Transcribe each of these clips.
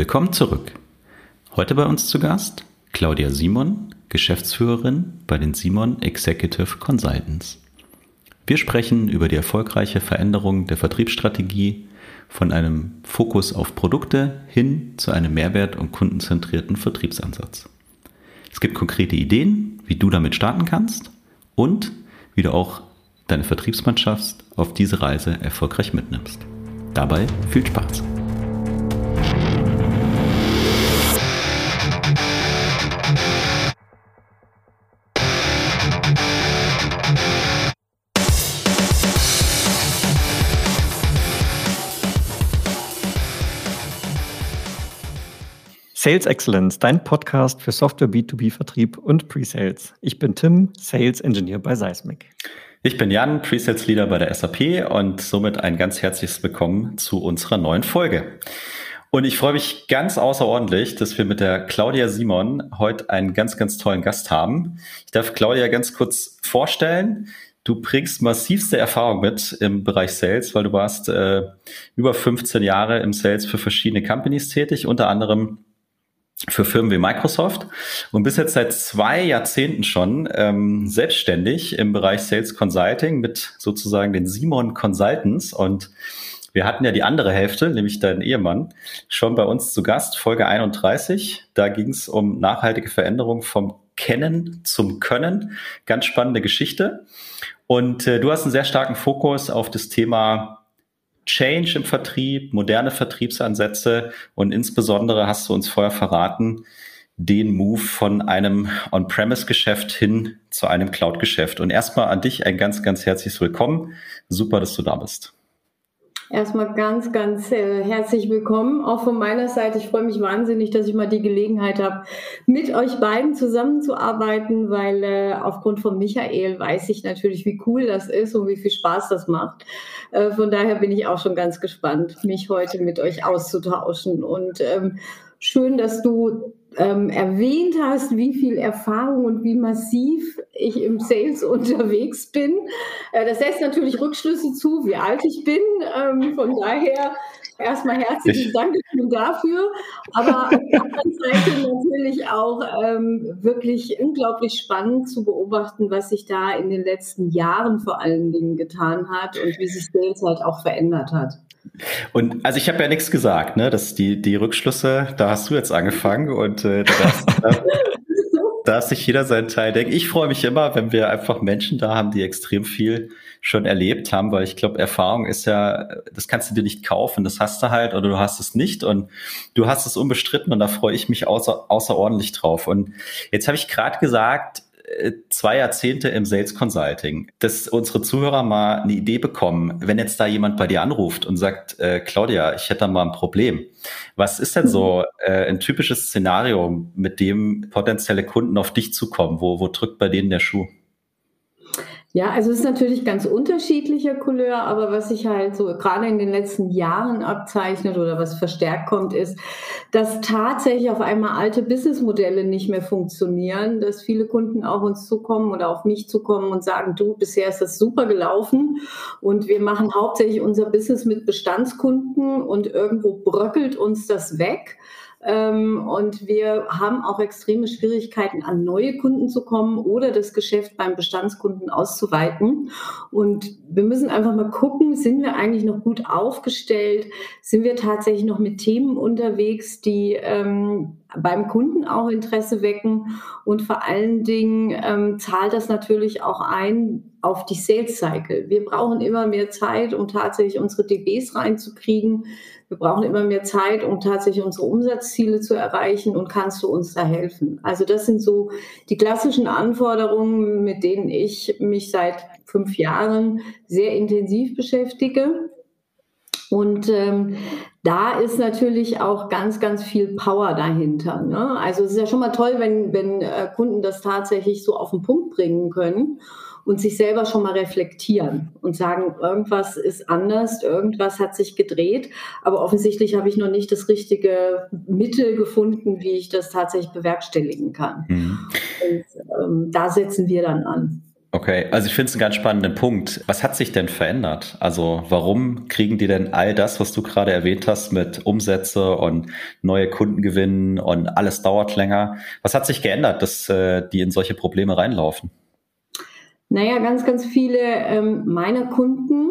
Willkommen zurück. Heute bei uns zu Gast Claudia Simon, Geschäftsführerin bei den Simon Executive Consultants. Wir sprechen über die erfolgreiche Veränderung der Vertriebsstrategie von einem Fokus auf Produkte hin zu einem mehrwert- und kundenzentrierten Vertriebsansatz. Es gibt konkrete Ideen, wie du damit starten kannst und wie du auch deine Vertriebsmannschaft auf diese Reise erfolgreich mitnimmst. Dabei viel Spaß! Sales Excellence, dein Podcast für Software B2B-Vertrieb und Pre-Sales. Ich bin Tim, Sales Engineer bei Seismic. Ich bin Jan, Pre-Sales Leader bei der SAP und somit ein ganz herzliches Willkommen zu unserer neuen Folge. Und ich freue mich ganz außerordentlich, dass wir mit der Claudia Simon heute einen ganz, ganz tollen Gast haben. Ich darf Claudia ganz kurz vorstellen. Du bringst massivste Erfahrung mit im Bereich Sales, weil du warst äh, über 15 Jahre im Sales für verschiedene Companies tätig, unter anderem für Firmen wie Microsoft und bis jetzt seit zwei Jahrzehnten schon ähm, selbstständig im Bereich Sales Consulting mit sozusagen den Simon Consultants und wir hatten ja die andere Hälfte, nämlich deinen Ehemann, schon bei uns zu Gast, Folge 31. Da ging es um nachhaltige Veränderung vom Kennen zum Können. Ganz spannende Geschichte. Und äh, du hast einen sehr starken Fokus auf das Thema Change im Vertrieb, moderne Vertriebsansätze und insbesondere hast du uns vorher verraten, den Move von einem On-Premise-Geschäft hin zu einem Cloud-Geschäft. Und erstmal an dich ein ganz, ganz herzliches Willkommen. Super, dass du da bist. Erstmal ganz, ganz äh, herzlich willkommen. Auch von meiner Seite. Ich freue mich wahnsinnig, dass ich mal die Gelegenheit habe, mit euch beiden zusammenzuarbeiten, weil äh, aufgrund von Michael weiß ich natürlich, wie cool das ist und wie viel Spaß das macht. Äh, von daher bin ich auch schon ganz gespannt, mich heute mit euch auszutauschen. Und ähm, schön, dass du ähm, erwähnt hast, wie viel Erfahrung und wie massiv ich im Sales unterwegs bin. Äh, das lässt natürlich Rückschlüsse zu, wie alt ich bin. Ähm, von daher erstmal herzlichen Dank dafür. Aber auf der anderen Seite natürlich auch ähm, wirklich unglaublich spannend zu beobachten, was sich da in den letzten Jahren vor allen Dingen getan hat und wie sich Sales halt auch verändert hat. Und also ich habe ja nichts gesagt, ne? Das die, die Rückschlüsse, da hast du jetzt angefangen und äh, da, darf, darf sich jeder seinen Teil denken. Ich freue mich immer, wenn wir einfach Menschen da haben, die extrem viel schon erlebt haben, weil ich glaube, Erfahrung ist ja, das kannst du dir nicht kaufen, das hast du halt oder du hast es nicht und du hast es unbestritten und da freue ich mich außer, außerordentlich drauf. Und jetzt habe ich gerade gesagt, zwei Jahrzehnte im Sales Consulting, dass unsere Zuhörer mal eine Idee bekommen, wenn jetzt da jemand bei dir anruft und sagt, äh, Claudia, ich hätte da mal ein Problem. Was ist denn so äh, ein typisches Szenario, mit dem potenzielle Kunden auf dich zukommen? Wo, wo drückt bei denen der Schuh? Ja, also es ist natürlich ganz unterschiedlicher Couleur, aber was sich halt so gerade in den letzten Jahren abzeichnet oder was verstärkt kommt, ist, dass tatsächlich auf einmal alte Businessmodelle nicht mehr funktionieren, dass viele Kunden auf uns zukommen oder auf mich zukommen und sagen, du, bisher ist das super gelaufen und wir machen hauptsächlich unser Business mit Bestandskunden und irgendwo bröckelt uns das weg. Ähm, und wir haben auch extreme Schwierigkeiten, an neue Kunden zu kommen oder das Geschäft beim Bestandskunden auszuweiten. Und wir müssen einfach mal gucken, sind wir eigentlich noch gut aufgestellt? Sind wir tatsächlich noch mit Themen unterwegs, die ähm, beim Kunden auch Interesse wecken? Und vor allen Dingen ähm, zahlt das natürlich auch ein auf die Sales Cycle. Wir brauchen immer mehr Zeit, um tatsächlich unsere DBs reinzukriegen. Wir brauchen immer mehr Zeit, um tatsächlich unsere Umsatzziele zu erreichen und kannst du uns da helfen? Also das sind so die klassischen Anforderungen, mit denen ich mich seit fünf Jahren sehr intensiv beschäftige. Und ähm, da ist natürlich auch ganz, ganz viel Power dahinter. Ne? Also es ist ja schon mal toll, wenn, wenn äh, Kunden das tatsächlich so auf den Punkt bringen können und sich selber schon mal reflektieren und sagen, irgendwas ist anders, irgendwas hat sich gedreht, aber offensichtlich habe ich noch nicht das richtige Mittel gefunden, wie ich das tatsächlich bewerkstelligen kann. Mhm. Und ähm, da setzen wir dann an. Okay, also ich finde es einen ganz spannenden Punkt. Was hat sich denn verändert? Also warum kriegen die denn all das, was du gerade erwähnt hast, mit Umsätze und neue Kunden gewinnen und alles dauert länger? Was hat sich geändert, dass äh, die in solche Probleme reinlaufen? Naja, ganz, ganz viele ähm, meiner Kunden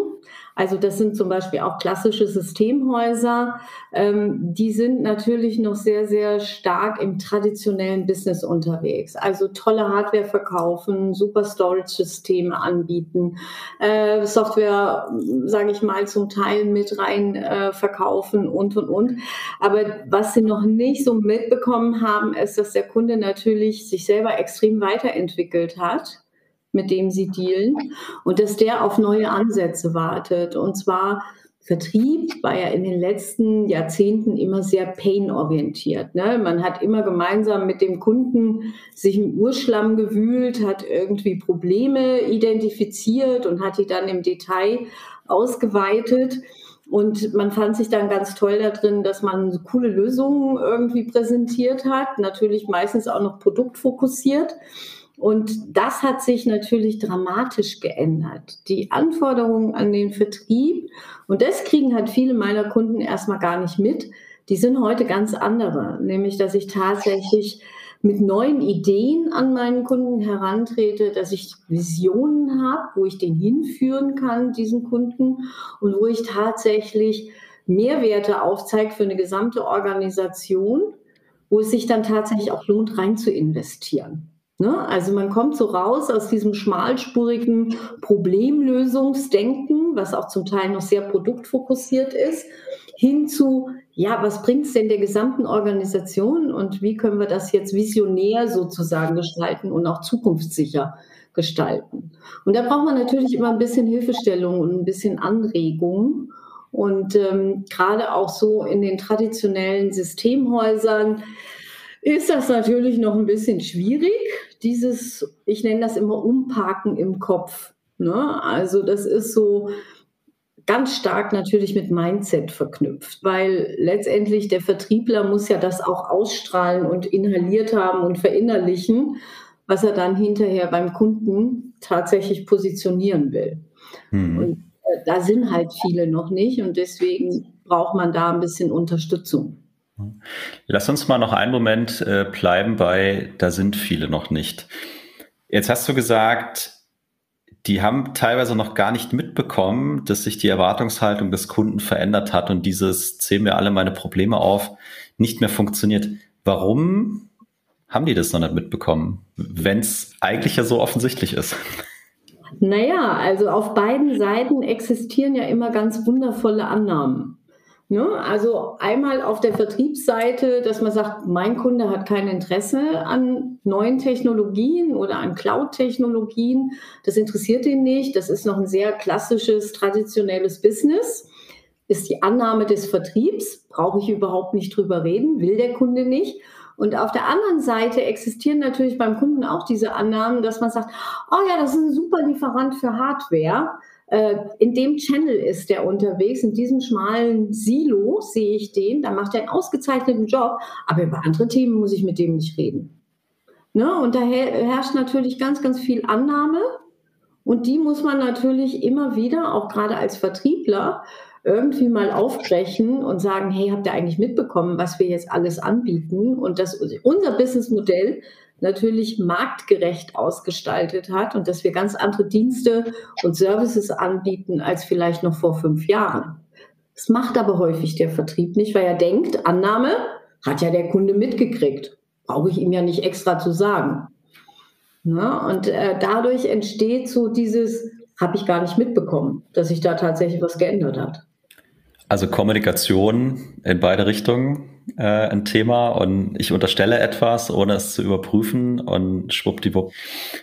also das sind zum Beispiel auch klassische Systemhäuser. Ähm, die sind natürlich noch sehr, sehr stark im traditionellen Business unterwegs. Also tolle Hardware verkaufen, super Storage-Systeme anbieten, äh, Software, sage ich mal, zum Teil mit rein äh, verkaufen und, und, und. Aber was sie noch nicht so mitbekommen haben, ist, dass der Kunde natürlich sich selber extrem weiterentwickelt hat mit dem sie dealen und dass der auf neue Ansätze wartet. Und zwar Vertrieb war ja in den letzten Jahrzehnten immer sehr pain-orientiert. Ne? Man hat immer gemeinsam mit dem Kunden sich im Urschlamm gewühlt, hat irgendwie Probleme identifiziert und hat die dann im Detail ausgeweitet. Und man fand sich dann ganz toll da drin, dass man coole Lösungen irgendwie präsentiert hat, natürlich meistens auch noch produktfokussiert. Und das hat sich natürlich dramatisch geändert. Die Anforderungen an den Vertrieb, und das kriegen halt viele meiner Kunden erstmal gar nicht mit, die sind heute ganz andere. Nämlich, dass ich tatsächlich mit neuen Ideen an meinen Kunden herantrete, dass ich Visionen habe, wo ich den hinführen kann, diesen Kunden, und wo ich tatsächlich Mehrwerte aufzeige für eine gesamte Organisation, wo es sich dann tatsächlich auch lohnt, rein zu investieren. Ne? Also man kommt so raus aus diesem schmalspurigen Problemlösungsdenken, was auch zum Teil noch sehr produktfokussiert ist, hin zu, ja, was bringt es denn der gesamten Organisation und wie können wir das jetzt visionär sozusagen gestalten und auch zukunftssicher gestalten. Und da braucht man natürlich immer ein bisschen Hilfestellung und ein bisschen Anregung. Und ähm, gerade auch so in den traditionellen Systemhäusern ist das natürlich noch ein bisschen schwierig dieses, ich nenne das immer Umparken im Kopf. Ne? Also das ist so ganz stark natürlich mit Mindset verknüpft, weil letztendlich der Vertriebler muss ja das auch ausstrahlen und inhaliert haben und verinnerlichen, was er dann hinterher beim Kunden tatsächlich positionieren will. Mhm. Und äh, da sind halt viele noch nicht und deswegen braucht man da ein bisschen Unterstützung. Lass uns mal noch einen Moment äh, bleiben bei, da sind viele noch nicht. Jetzt hast du gesagt, die haben teilweise noch gar nicht mitbekommen, dass sich die Erwartungshaltung des Kunden verändert hat und dieses zählen mir alle meine Probleme auf nicht mehr funktioniert. Warum haben die das noch nicht mitbekommen, wenn es eigentlich ja so offensichtlich ist? Naja, also auf beiden Seiten existieren ja immer ganz wundervolle Annahmen. Ne? Also einmal auf der Vertriebsseite, dass man sagt, mein Kunde hat kein Interesse an neuen Technologien oder an Cloud-Technologien. Das interessiert ihn nicht. Das ist noch ein sehr klassisches, traditionelles Business. Ist die Annahme des Vertriebs, brauche ich überhaupt nicht drüber reden, will der Kunde nicht. Und auf der anderen Seite existieren natürlich beim Kunden auch diese Annahmen, dass man sagt, oh ja, das ist ein super Lieferant für Hardware. Äh, in dem Channel ist der unterwegs, in diesem schmalen Silo sehe ich den, da macht er einen ausgezeichneten Job, aber über andere Themen muss ich mit dem nicht reden. Ne? Und da herrscht natürlich ganz, ganz viel Annahme und die muss man natürlich immer wieder, auch gerade als Vertriebler, irgendwie mal aufbrechen und sagen, hey, habt ihr eigentlich mitbekommen, was wir jetzt alles anbieten und dass unser Businessmodell natürlich marktgerecht ausgestaltet hat und dass wir ganz andere Dienste und Services anbieten als vielleicht noch vor fünf Jahren. Das macht aber häufig der Vertrieb nicht, weil er denkt, Annahme hat ja der Kunde mitgekriegt. Brauche ich ihm ja nicht extra zu sagen. Na, und äh, dadurch entsteht so dieses, habe ich gar nicht mitbekommen, dass sich da tatsächlich was geändert hat. Also Kommunikation in beide Richtungen äh, ein Thema und ich unterstelle etwas, ohne es zu überprüfen und schwuppdiwupp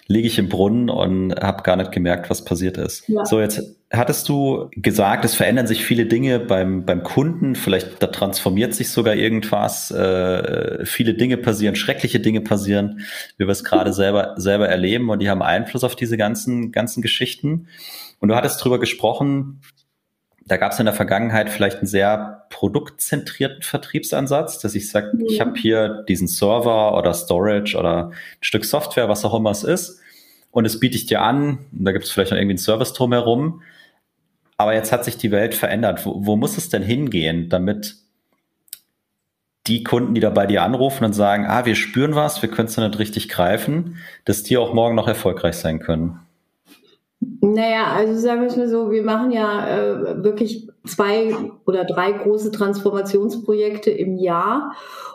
liege ich im Brunnen und habe gar nicht gemerkt, was passiert ist. Ja. So, jetzt hattest du gesagt, es verändern sich viele Dinge beim, beim Kunden, vielleicht da transformiert sich sogar irgendwas, äh, viele Dinge passieren, schreckliche Dinge passieren, wie wir es gerade selber, selber erleben und die haben Einfluss auf diese ganzen, ganzen Geschichten. Und du hattest drüber gesprochen, da gab es in der Vergangenheit vielleicht einen sehr produktzentrierten Vertriebsansatz, dass ich sage, ja. ich habe hier diesen Server oder Storage oder ein Stück Software, was auch immer es ist. und es biete ich dir an, da gibt es vielleicht noch irgendwie einen Service drumherum. Aber jetzt hat sich die Welt verändert. Wo, wo muss es denn hingehen, damit die Kunden, die da bei dir anrufen und sagen, ah, wir spüren was, wir können es nicht richtig greifen, dass die auch morgen noch erfolgreich sein können? Naja, also sagen wir es mal so, wir machen ja äh, wirklich zwei oder drei große Transformationsprojekte im Jahr.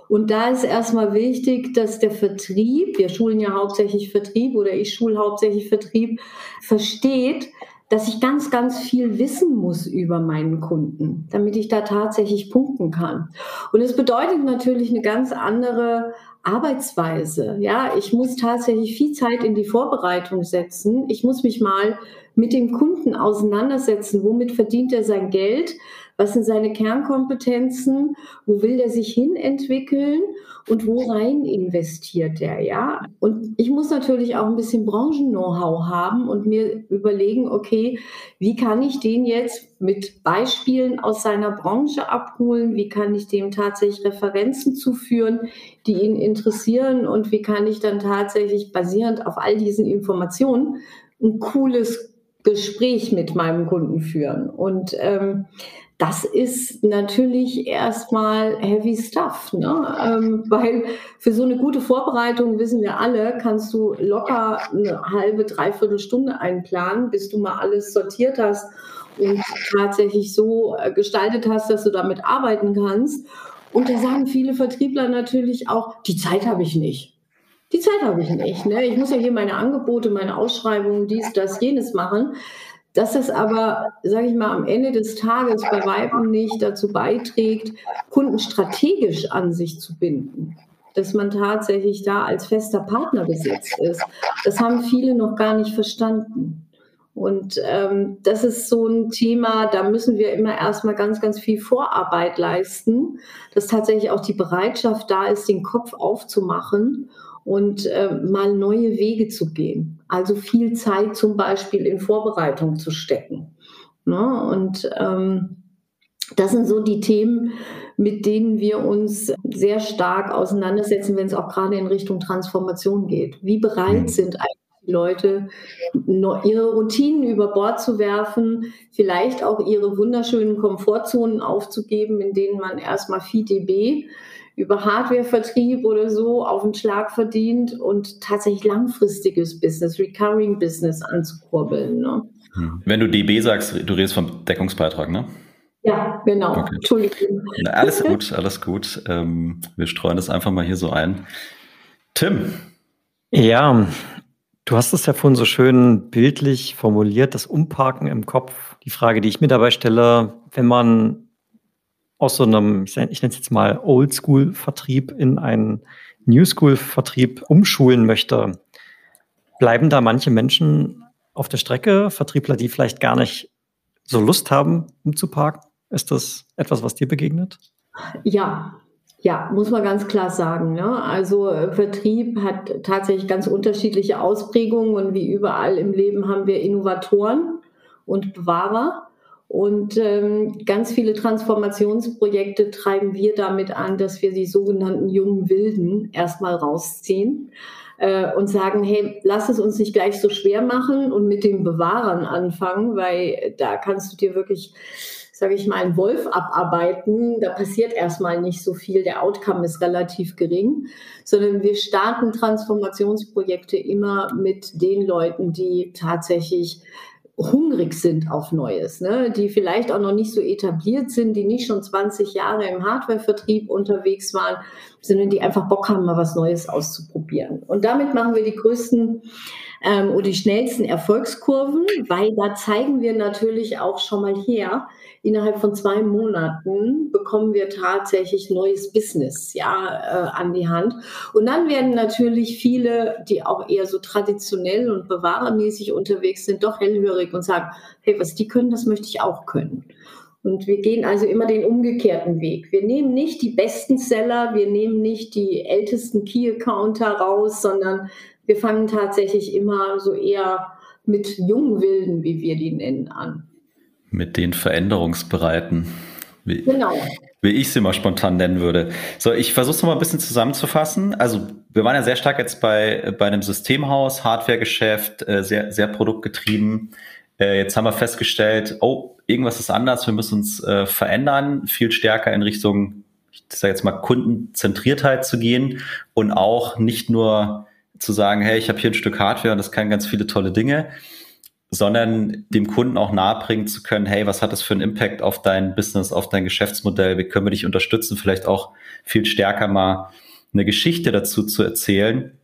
Und da ist erstmal wichtig, dass der Vertrieb, wir schulen ja hauptsächlich Vertrieb oder ich schule hauptsächlich Vertrieb, versteht, dass ich ganz, ganz viel wissen muss über meinen Kunden, damit ich da tatsächlich punkten kann. Und es bedeutet natürlich eine ganz andere Arbeitsweise. Ja, ich muss tatsächlich viel Zeit in die Vorbereitung setzen. Ich muss mich mal mit dem Kunden auseinandersetzen. Womit verdient er sein Geld? Was sind seine Kernkompetenzen? Wo will er sich hin entwickeln? Und wo rein investiert er? Ja, und ich muss natürlich auch ein bisschen Branchen-Know-how haben und mir überlegen, okay, wie kann ich den jetzt mit Beispielen aus seiner Branche abholen? Wie kann ich dem tatsächlich Referenzen zuführen, die ihn interessieren? Und wie kann ich dann tatsächlich basierend auf all diesen Informationen ein cooles Gespräch mit meinem Kunden führen? Und ähm, das ist natürlich erstmal heavy stuff, ne? Ähm, weil für so eine gute Vorbereitung, wissen wir alle, kannst du locker eine halbe, dreiviertel Stunde einplanen, bis du mal alles sortiert hast und tatsächlich so äh, gestaltet hast, dass du damit arbeiten kannst. Und da sagen viele Vertriebler natürlich auch, die Zeit habe ich nicht. Die Zeit habe ich nicht. Ne? Ich muss ja hier meine Angebote, meine Ausschreibungen, dies, das, jenes machen. Dass das aber, sage ich mal, am Ende des Tages bei Weiben nicht dazu beiträgt, Kunden strategisch an sich zu binden. Dass man tatsächlich da als fester Partner besetzt ist. Das haben viele noch gar nicht verstanden. Und ähm, das ist so ein Thema, da müssen wir immer erstmal ganz, ganz viel Vorarbeit leisten, dass tatsächlich auch die Bereitschaft da ist, den Kopf aufzumachen und äh, mal neue Wege zu gehen. Also viel Zeit zum Beispiel in Vorbereitung zu stecken. Ne? Und ähm, das sind so die Themen, mit denen wir uns sehr stark auseinandersetzen, wenn es auch gerade in Richtung Transformation geht. Wie bereit mhm. sind eigentlich die Leute, ihre Routinen über Bord zu werfen, vielleicht auch ihre wunderschönen Komfortzonen aufzugeben, in denen man erstmal viel DB über Hardwarevertrieb oder so auf den Schlag verdient und tatsächlich langfristiges Business, Recurring Business anzukurbeln. Ne? Wenn du DB sagst, du redest vom Deckungsbeitrag, ne? Ja, genau. Okay. Entschuldigung. alles gut, alles gut. Ähm, wir streuen das einfach mal hier so ein. Tim. Ja, du hast es ja vorhin so schön bildlich formuliert, das Umparken im Kopf. Die Frage, die ich mir dabei stelle, wenn man aus so einem, ich nenne es jetzt mal Oldschool-Vertrieb in einen New School-Vertrieb umschulen möchte, bleiben da manche Menschen auf der Strecke, Vertriebler, die vielleicht gar nicht so Lust haben, umzuparken? Ist das etwas, was dir begegnet? Ja, ja, muss man ganz klar sagen. Ne? Also äh, Vertrieb hat tatsächlich ganz unterschiedliche Ausprägungen und wie überall im Leben haben wir Innovatoren und Bewahrer. Und ähm, ganz viele Transformationsprojekte treiben wir damit an, dass wir die sogenannten jungen Wilden erstmal rausziehen äh, und sagen, hey, lass es uns nicht gleich so schwer machen und mit den Bewahrern anfangen, weil da kannst du dir wirklich, sage ich mal, einen Wolf abarbeiten. Da passiert erstmal nicht so viel, der Outcome ist relativ gering, sondern wir starten Transformationsprojekte immer mit den Leuten, die tatsächlich hungrig sind auf Neues, ne? die vielleicht auch noch nicht so etabliert sind, die nicht schon 20 Jahre im Hardwarevertrieb unterwegs waren, sondern die einfach Bock haben, mal was Neues auszuprobieren. Und damit machen wir die größten ähm, oder die schnellsten Erfolgskurven, weil da zeigen wir natürlich auch schon mal her, innerhalb von zwei Monaten bekommen wir tatsächlich neues Business ja äh, an die Hand. Und dann werden natürlich viele, die auch eher so traditionell und bewahrermäßig unterwegs sind, doch hellhörig und sagen, hey, was die können, das möchte ich auch können. Und wir gehen also immer den umgekehrten Weg. Wir nehmen nicht die besten Seller, wir nehmen nicht die ältesten Key-Accounter raus, sondern wir fangen tatsächlich immer so eher mit jungen Wilden, wie wir die nennen, an mit den Veränderungsbereiten. Wie, genau. wie ich sie mal spontan nennen würde. So, ich versuche es mal ein bisschen zusammenzufassen. Also wir waren ja sehr stark jetzt bei, bei einem Systemhaus, Hardwaregeschäft, äh, sehr, sehr produktgetrieben. Äh, jetzt haben wir festgestellt, oh, irgendwas ist anders, wir müssen uns äh, verändern, viel stärker in Richtung, ich sage jetzt mal, Kundenzentriertheit zu gehen und auch nicht nur zu sagen, hey, ich habe hier ein Stück Hardware und das kann ganz viele tolle Dinge, sondern dem Kunden auch nahebringen zu können, hey, was hat das für einen Impact auf dein Business, auf dein Geschäftsmodell, wie können wir dich unterstützen, vielleicht auch viel stärker mal eine Geschichte dazu zu erzählen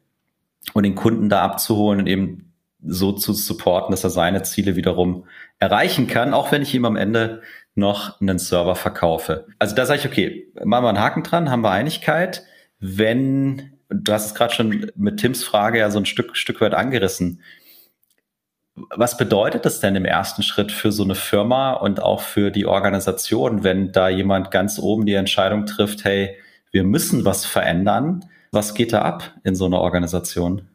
und den Kunden da abzuholen und eben so zu supporten, dass er seine Ziele wiederum erreichen kann, auch wenn ich ihm am Ende noch einen Server verkaufe. Also da sage ich, okay, machen wir einen Haken dran, haben wir Einigkeit. Wenn, du hast es gerade schon mit Tims Frage ja so ein Stück, Stück weit angerissen, was bedeutet das denn im ersten Schritt für so eine Firma und auch für die Organisation, wenn da jemand ganz oben die Entscheidung trifft, hey, wir müssen was verändern? Was geht da ab in so einer Organisation?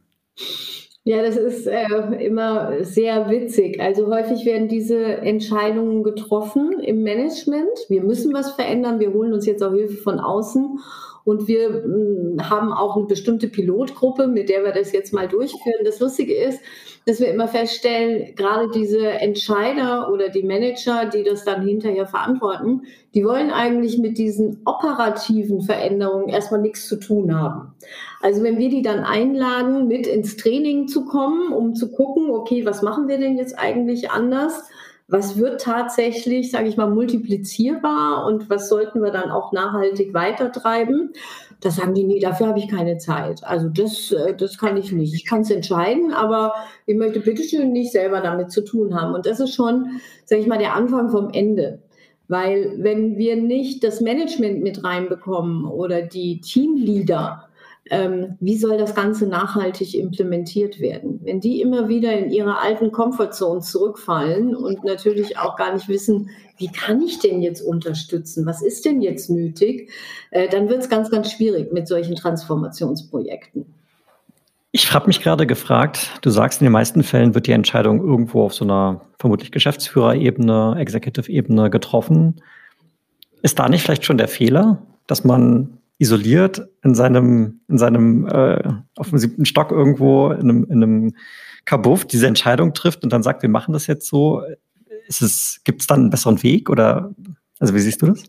Ja, das ist äh, immer sehr witzig. Also häufig werden diese Entscheidungen getroffen im Management. Wir müssen was verändern. Wir holen uns jetzt auch Hilfe von außen. Und wir hm, haben auch eine bestimmte Pilotgruppe, mit der wir das jetzt mal durchführen. Das Lustige ist, dass wir immer feststellen, gerade diese Entscheider oder die Manager, die das dann hinterher verantworten, die wollen eigentlich mit diesen operativen Veränderungen erstmal nichts zu tun haben. Also wenn wir die dann einladen, mit ins Training zu kommen, um zu gucken, okay, was machen wir denn jetzt eigentlich anders? Was wird tatsächlich, sage ich mal, multiplizierbar und was sollten wir dann auch nachhaltig weitertreiben. Da sagen die, nee, dafür habe ich keine Zeit. Also das, äh, das kann ich nicht. Ich kann es entscheiden, aber ich möchte bitteschön nicht selber damit zu tun haben. Und das ist schon, sage ich mal, der Anfang vom Ende. Weil wenn wir nicht das Management mit reinbekommen oder die Teamleader, ähm, wie soll das Ganze nachhaltig implementiert werden? Wenn die immer wieder in ihre alten Comfortzone zurückfallen und natürlich auch gar nicht wissen, wie kann ich denn jetzt unterstützen? Was ist denn jetzt nötig? Äh, dann wird es ganz, ganz schwierig mit solchen Transformationsprojekten. Ich habe mich gerade gefragt, du sagst, in den meisten Fällen wird die Entscheidung irgendwo auf so einer vermutlich Geschäftsführerebene, Executive-Ebene getroffen. Ist da nicht vielleicht schon der Fehler, dass man isoliert in seinem, in seinem, äh, auf dem siebten Stock irgendwo in einem, in einem Kabuff diese Entscheidung trifft und dann sagt, wir machen das jetzt so. Gibt es dann einen besseren Weg oder, also wie siehst du das?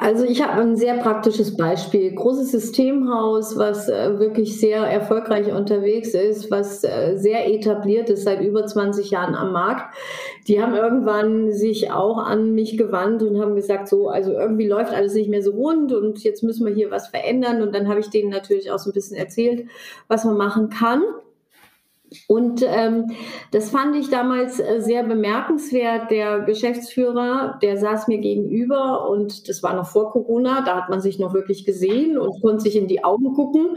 Also ich habe ein sehr praktisches Beispiel. Großes Systemhaus, was äh, wirklich sehr erfolgreich unterwegs ist, was äh, sehr etabliert ist, seit über 20 Jahren am Markt. Die haben irgendwann sich auch an mich gewandt und haben gesagt, so, also irgendwie läuft alles nicht mehr so rund und jetzt müssen wir hier was verändern. Und dann habe ich denen natürlich auch so ein bisschen erzählt, was man machen kann. Und ähm, das fand ich damals äh, sehr bemerkenswert. Der Geschäftsführer, der saß mir gegenüber und das war noch vor Corona, da hat man sich noch wirklich gesehen und konnte sich in die Augen gucken.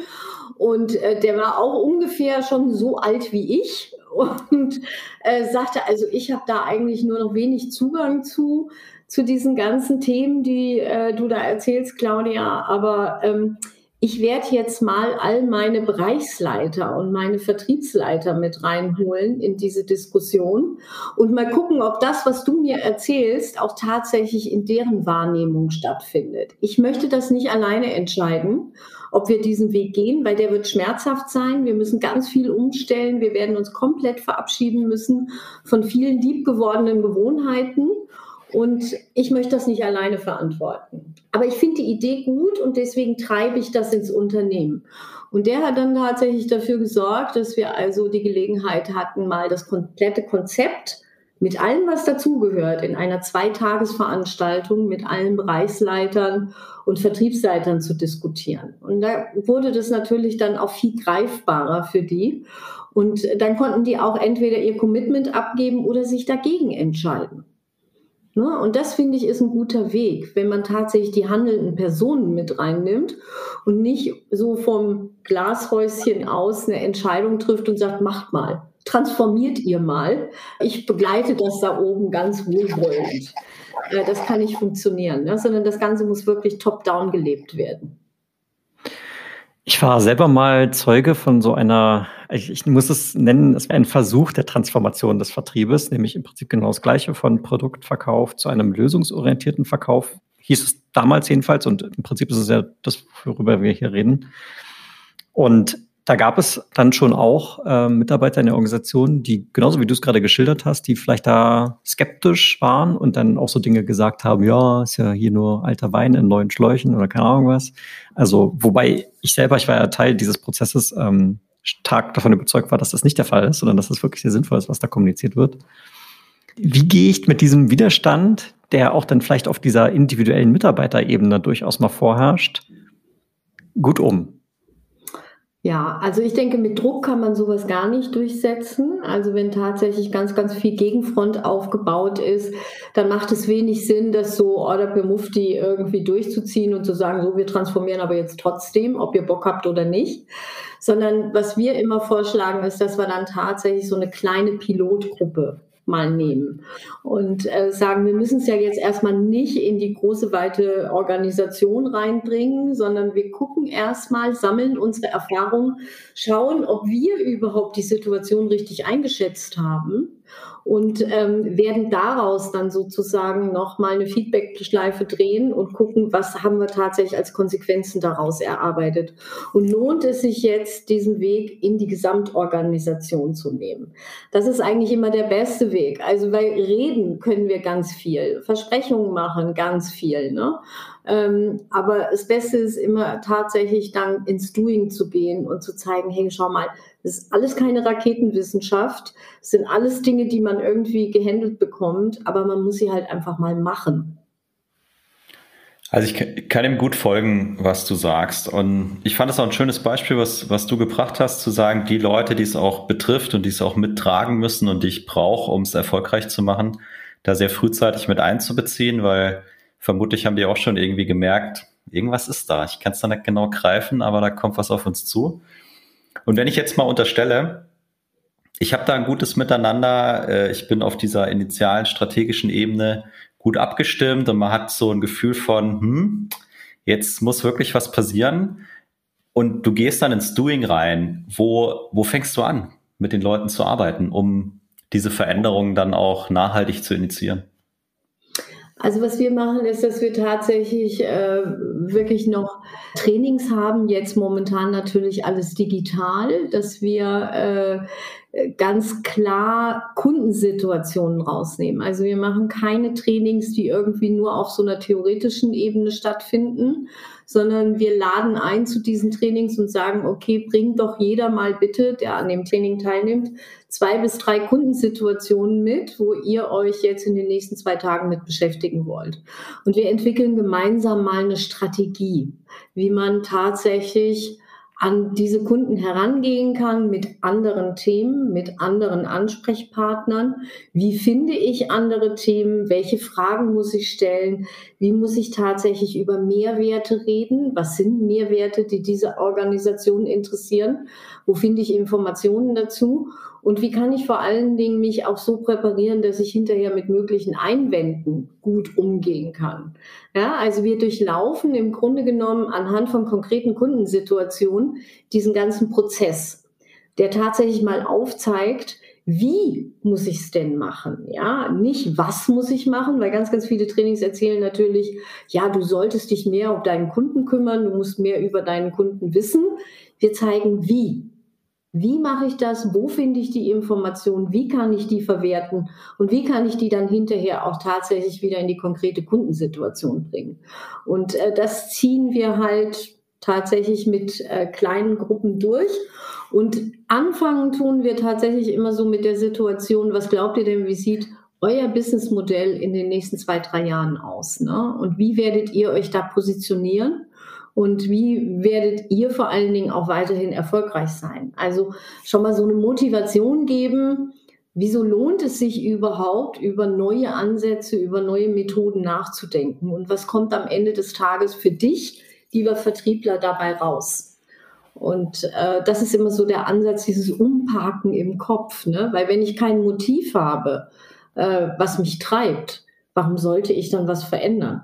Und äh, der war auch ungefähr schon so alt wie ich und äh, sagte, also ich habe da eigentlich nur noch wenig Zugang zu, zu diesen ganzen Themen, die äh, du da erzählst, Claudia. Aber ähm, ich werde jetzt mal all meine Bereichsleiter und meine Vertriebsleiter mit reinholen in diese Diskussion und mal gucken, ob das, was du mir erzählst, auch tatsächlich in deren Wahrnehmung stattfindet. Ich möchte das nicht alleine entscheiden, ob wir diesen Weg gehen, weil der wird schmerzhaft sein. Wir müssen ganz viel umstellen. Wir werden uns komplett verabschieden müssen von vielen liebgewordenen Gewohnheiten. Und ich möchte das nicht alleine verantworten. Aber ich finde die Idee gut und deswegen treibe ich das ins Unternehmen. Und der hat dann tatsächlich dafür gesorgt, dass wir also die Gelegenheit hatten, mal das komplette Konzept mit allem, was dazugehört, in einer Zweitagesveranstaltung mit allen Bereichsleitern und Vertriebsleitern zu diskutieren. Und da wurde das natürlich dann auch viel greifbarer für die. Und dann konnten die auch entweder ihr Commitment abgeben oder sich dagegen entscheiden. Ne? Und das finde ich ist ein guter Weg, wenn man tatsächlich die handelnden Personen mit reinnimmt und nicht so vom Glashäuschen aus eine Entscheidung trifft und sagt, macht mal, transformiert ihr mal. Ich begleite das da oben ganz wohlwollend. Äh, das kann nicht funktionieren, ne? sondern das Ganze muss wirklich top-down gelebt werden. Ich war selber mal Zeuge von so einer, ich, muss es nennen, es wäre ein Versuch der Transformation des Vertriebes, nämlich im Prinzip genau das Gleiche von Produktverkauf zu einem lösungsorientierten Verkauf. hieß es damals jedenfalls. Und im Prinzip ist es ja das, worüber wir hier reden. Und da gab es dann schon auch äh, Mitarbeiter in der Organisation, die genauso wie du es gerade geschildert hast, die vielleicht da skeptisch waren und dann auch so Dinge gesagt haben, ja, ist ja hier nur alter Wein in neuen Schläuchen oder keine Ahnung was. Also, wobei ich selber, ich war ja Teil dieses Prozesses, ähm, stark davon überzeugt war, dass das nicht der Fall ist, sondern dass das wirklich sehr sinnvoll ist, was da kommuniziert wird. Wie gehe ich mit diesem Widerstand, der auch dann vielleicht auf dieser individuellen Mitarbeiterebene durchaus mal vorherrscht, gut um? Ja, also ich denke, mit Druck kann man sowas gar nicht durchsetzen. Also wenn tatsächlich ganz, ganz viel Gegenfront aufgebaut ist, dann macht es wenig Sinn, das so Order per Mufti irgendwie durchzuziehen und zu sagen, so, wir transformieren aber jetzt trotzdem, ob ihr Bock habt oder nicht. Sondern was wir immer vorschlagen, ist, dass wir dann tatsächlich so eine kleine Pilotgruppe mal nehmen. Und äh, sagen, wir müssen es ja jetzt erstmal nicht in die große, weite Organisation reinbringen, sondern wir gucken erstmal, sammeln unsere Erfahrungen, schauen, ob wir überhaupt die Situation richtig eingeschätzt haben und ähm, werden daraus dann sozusagen nochmal eine Feedback-Schleife drehen und gucken, was haben wir tatsächlich als Konsequenzen daraus erarbeitet. Und lohnt es sich jetzt, diesen Weg in die Gesamtorganisation zu nehmen? Das ist eigentlich immer der beste Weg. Also, weil reden können wir ganz viel, Versprechungen machen ganz viel. Ne? Ähm, aber das Beste ist immer tatsächlich dann ins Doing zu gehen und zu zeigen, hey, schau mal, das ist alles keine Raketenwissenschaft. Das sind alles Dinge, die man irgendwie gehandelt bekommt, aber man muss sie halt einfach mal machen. Also ich kann ihm gut folgen, was du sagst. Und ich fand es auch ein schönes Beispiel, was, was du gebracht hast, zu sagen, die Leute, die es auch betrifft und die es auch mittragen müssen und die ich brauche, um es erfolgreich zu machen, da sehr frühzeitig mit einzubeziehen, weil vermutlich haben die auch schon irgendwie gemerkt, irgendwas ist da. Ich kann es da nicht genau greifen, aber da kommt was auf uns zu. Und wenn ich jetzt mal unterstelle, ich habe da ein gutes Miteinander, äh, ich bin auf dieser initialen strategischen Ebene gut abgestimmt und man hat so ein Gefühl von, hm, jetzt muss wirklich was passieren. Und du gehst dann ins Doing rein. Wo, wo fängst du an, mit den Leuten zu arbeiten, um diese Veränderungen dann auch nachhaltig zu initiieren? Also was wir machen, ist, dass wir tatsächlich äh, wirklich noch Trainings haben, jetzt momentan natürlich alles digital, dass wir äh, ganz klar Kundensituationen rausnehmen. Also wir machen keine Trainings, die irgendwie nur auf so einer theoretischen Ebene stattfinden, sondern wir laden ein zu diesen Trainings und sagen, okay, bringt doch jeder mal bitte, der an dem Training teilnimmt, zwei bis drei Kundensituationen mit, wo ihr euch jetzt in den nächsten zwei Tagen mit beschäftigen wollt. Und wir entwickeln gemeinsam mal eine Strategie, wie man tatsächlich an diese Kunden herangehen kann mit anderen Themen, mit anderen Ansprechpartnern. Wie finde ich andere Themen? Welche Fragen muss ich stellen? Wie muss ich tatsächlich über Mehrwerte reden? Was sind Mehrwerte, die diese Organisation interessieren? Wo finde ich Informationen dazu? Und wie kann ich vor allen Dingen mich auch so präparieren, dass ich hinterher mit möglichen Einwänden gut umgehen kann? Ja, also wir durchlaufen im Grunde genommen anhand von konkreten Kundensituationen diesen ganzen Prozess, der tatsächlich mal aufzeigt, wie muss ich es denn machen? Ja, nicht was muss ich machen, weil ganz, ganz viele Trainings erzählen natürlich, ja, du solltest dich mehr um deinen Kunden kümmern, du musst mehr über deinen Kunden wissen. Wir zeigen wie. Wie mache ich das? Wo finde ich die Informationen? Wie kann ich die verwerten? Und wie kann ich die dann hinterher auch tatsächlich wieder in die konkrete Kundensituation bringen? Und äh, das ziehen wir halt tatsächlich mit äh, kleinen Gruppen durch. Und anfangen tun wir tatsächlich immer so mit der Situation, was glaubt ihr denn, wie sieht euer Businessmodell in den nächsten zwei, drei Jahren aus? Ne? Und wie werdet ihr euch da positionieren? Und wie werdet ihr vor allen Dingen auch weiterhin erfolgreich sein? Also schon mal so eine Motivation geben. Wieso lohnt es sich überhaupt, über neue Ansätze, über neue Methoden nachzudenken? Und was kommt am Ende des Tages für dich, lieber Vertriebler, dabei raus? Und äh, das ist immer so der Ansatz, dieses Umparken im Kopf. Ne? Weil wenn ich kein Motiv habe, äh, was mich treibt, warum sollte ich dann was verändern?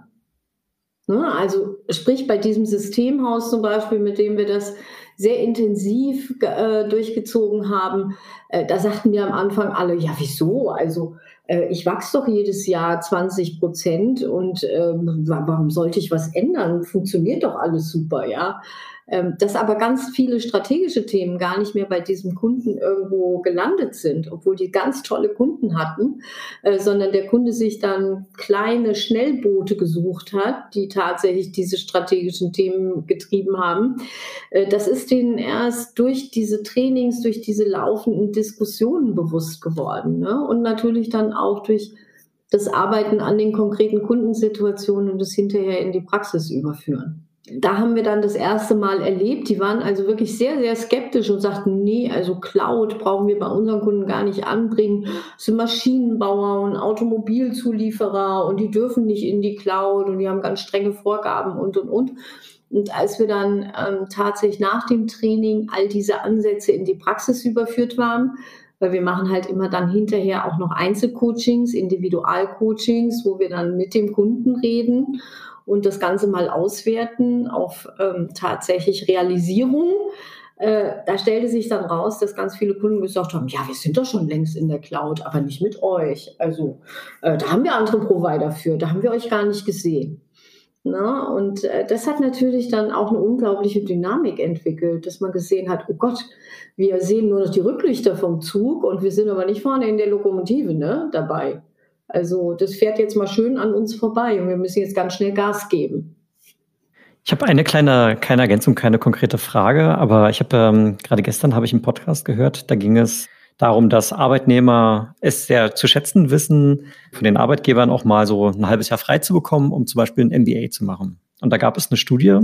Ne? Also sprich bei diesem Systemhaus zum Beispiel, mit dem wir das sehr intensiv äh, durchgezogen haben, äh, da sagten wir am Anfang alle, ja wieso? Also äh, ich wachse doch jedes Jahr 20 Prozent und ähm, warum sollte ich was ändern? Funktioniert doch alles super, ja. Ähm, dass aber ganz viele strategische Themen gar nicht mehr bei diesem Kunden irgendwo gelandet sind, obwohl die ganz tolle Kunden hatten, äh, sondern der Kunde sich dann kleine Schnellboote gesucht hat, die tatsächlich diese strategischen Themen getrieben haben. Äh, das ist denen erst durch diese Trainings, durch diese laufenden Diskussionen bewusst geworden. Ne? Und natürlich dann auch durch das Arbeiten an den konkreten Kundensituationen und das hinterher in die Praxis überführen da haben wir dann das erste Mal erlebt, die waren also wirklich sehr, sehr skeptisch und sagten, nee, also Cloud brauchen wir bei unseren Kunden gar nicht anbringen. Das sind Maschinenbauer und Automobilzulieferer und die dürfen nicht in die Cloud und die haben ganz strenge Vorgaben und, und, und. Und als wir dann ähm, tatsächlich nach dem Training all diese Ansätze in die Praxis überführt waren, weil wir machen halt immer dann hinterher auch noch Einzelcoachings, Individualcoachings, wo wir dann mit dem Kunden reden und das Ganze mal auswerten auf ähm, tatsächlich Realisierung. Äh, da stellte sich dann raus, dass ganz viele Kunden gesagt haben, ja, wir sind doch schon längst in der Cloud, aber nicht mit euch. Also äh, da haben wir andere Provider für, da haben wir euch gar nicht gesehen. Na, und äh, das hat natürlich dann auch eine unglaubliche Dynamik entwickelt, dass man gesehen hat, oh Gott, wir sehen nur noch die Rücklichter vom Zug und wir sind aber nicht vorne in der Lokomotive ne, dabei. Also das fährt jetzt mal schön an uns vorbei und wir müssen jetzt ganz schnell Gas geben. Ich habe eine kleine, keine Ergänzung, keine konkrete Frage, aber ich habe ähm, gerade gestern habe ich einen Podcast gehört, da ging es darum, dass Arbeitnehmer es sehr zu schätzen wissen, von den Arbeitgebern auch mal so ein halbes Jahr frei zu bekommen, um zum Beispiel ein MBA zu machen. Und da gab es eine Studie,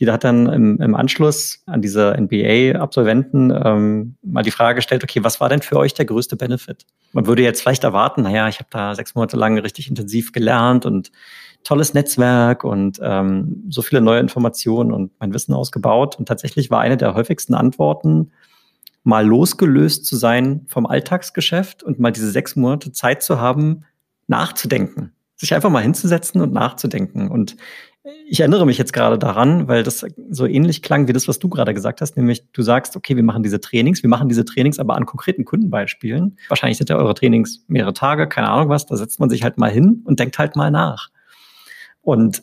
die da hat dann im, im Anschluss an diese NBA-Absolventen ähm, mal die Frage gestellt, okay, was war denn für euch der größte Benefit? Man würde jetzt vielleicht erwarten, naja, ich habe da sechs Monate lang richtig intensiv gelernt und tolles Netzwerk und ähm, so viele neue Informationen und mein Wissen ausgebaut. Und tatsächlich war eine der häufigsten Antworten, mal losgelöst zu sein vom Alltagsgeschäft und mal diese sechs Monate Zeit zu haben, nachzudenken sich einfach mal hinzusetzen und nachzudenken. Und ich erinnere mich jetzt gerade daran, weil das so ähnlich klang wie das, was du gerade gesagt hast, nämlich du sagst, okay, wir machen diese Trainings, wir machen diese Trainings aber an konkreten Kundenbeispielen. Wahrscheinlich sind ja eure Trainings mehrere Tage, keine Ahnung was, da setzt man sich halt mal hin und denkt halt mal nach. Und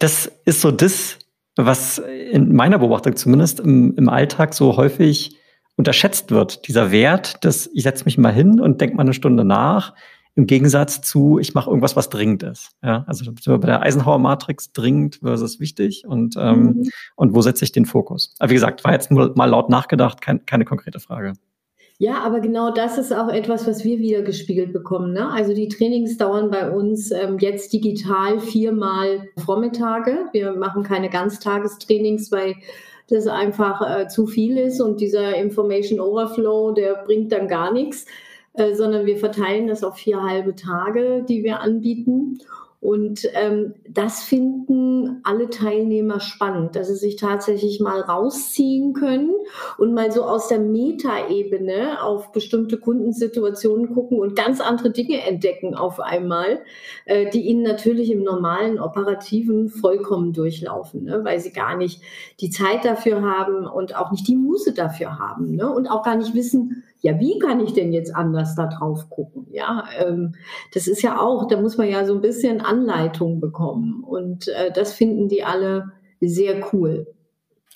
das ist so das, was in meiner Beobachtung zumindest im, im Alltag so häufig unterschätzt wird. Dieser Wert, dass ich setze mich mal hin und denke mal eine Stunde nach, im Gegensatz zu, ich mache irgendwas, was dringend ist. Ja, also sind wir bei der Eisenhower-Matrix dringend versus wichtig und, ähm, mhm. und wo setze ich den Fokus? Aber wie gesagt, war jetzt nur mal laut nachgedacht, kein, keine konkrete Frage. Ja, aber genau das ist auch etwas, was wir wieder gespiegelt bekommen. Ne? Also die Trainings dauern bei uns ähm, jetzt digital viermal Vormittage. Wir machen keine Ganztagestrainings, weil das einfach äh, zu viel ist und dieser Information Overflow, der bringt dann gar nichts. Äh, sondern wir verteilen das auf vier halbe Tage, die wir anbieten. Und ähm, das finden alle Teilnehmer spannend, dass sie sich tatsächlich mal rausziehen können und mal so aus der Metaebene auf bestimmte Kundensituationen gucken und ganz andere Dinge entdecken auf einmal, äh, die ihnen natürlich im normalen operativen vollkommen durchlaufen, ne? weil sie gar nicht die Zeit dafür haben und auch nicht die Muße dafür haben ne? und auch gar nicht wissen, ja, wie kann ich denn jetzt anders da drauf gucken? Ja, ähm, das ist ja auch, da muss man ja so ein bisschen Anleitung bekommen. Und äh, das finden die alle sehr cool.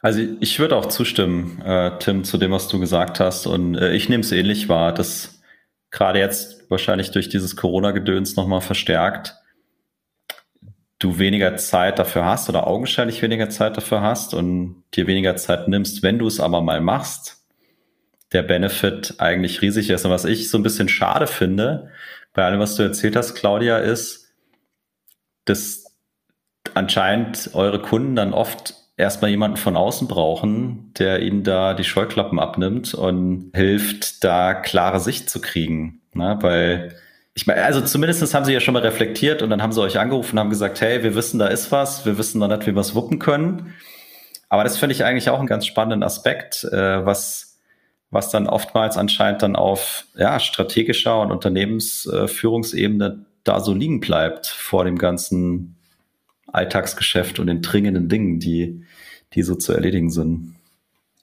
Also ich würde auch zustimmen, äh, Tim, zu dem, was du gesagt hast. Und äh, ich nehme es ähnlich wahr, dass gerade jetzt wahrscheinlich durch dieses Corona-Gedöns nochmal verstärkt, du weniger Zeit dafür hast oder augenscheinlich weniger Zeit dafür hast und dir weniger Zeit nimmst, wenn du es aber mal machst der Benefit eigentlich riesig ist. Und was ich so ein bisschen schade finde, bei allem, was du erzählt hast, Claudia, ist, dass anscheinend eure Kunden dann oft erstmal jemanden von außen brauchen, der ihnen da die Scheuklappen abnimmt und hilft, da klare Sicht zu kriegen. Ne? Weil ich meine, also zumindest haben sie ja schon mal reflektiert und dann haben sie euch angerufen und haben gesagt, hey, wir wissen, da ist was, wir wissen noch nicht, wie wir es wuppen können. Aber das finde ich eigentlich auch einen ganz spannenden Aspekt, äh, was was dann oftmals anscheinend dann auf ja, strategischer und Unternehmensführungsebene da so liegen bleibt vor dem ganzen Alltagsgeschäft und den dringenden Dingen, die, die so zu erledigen sind.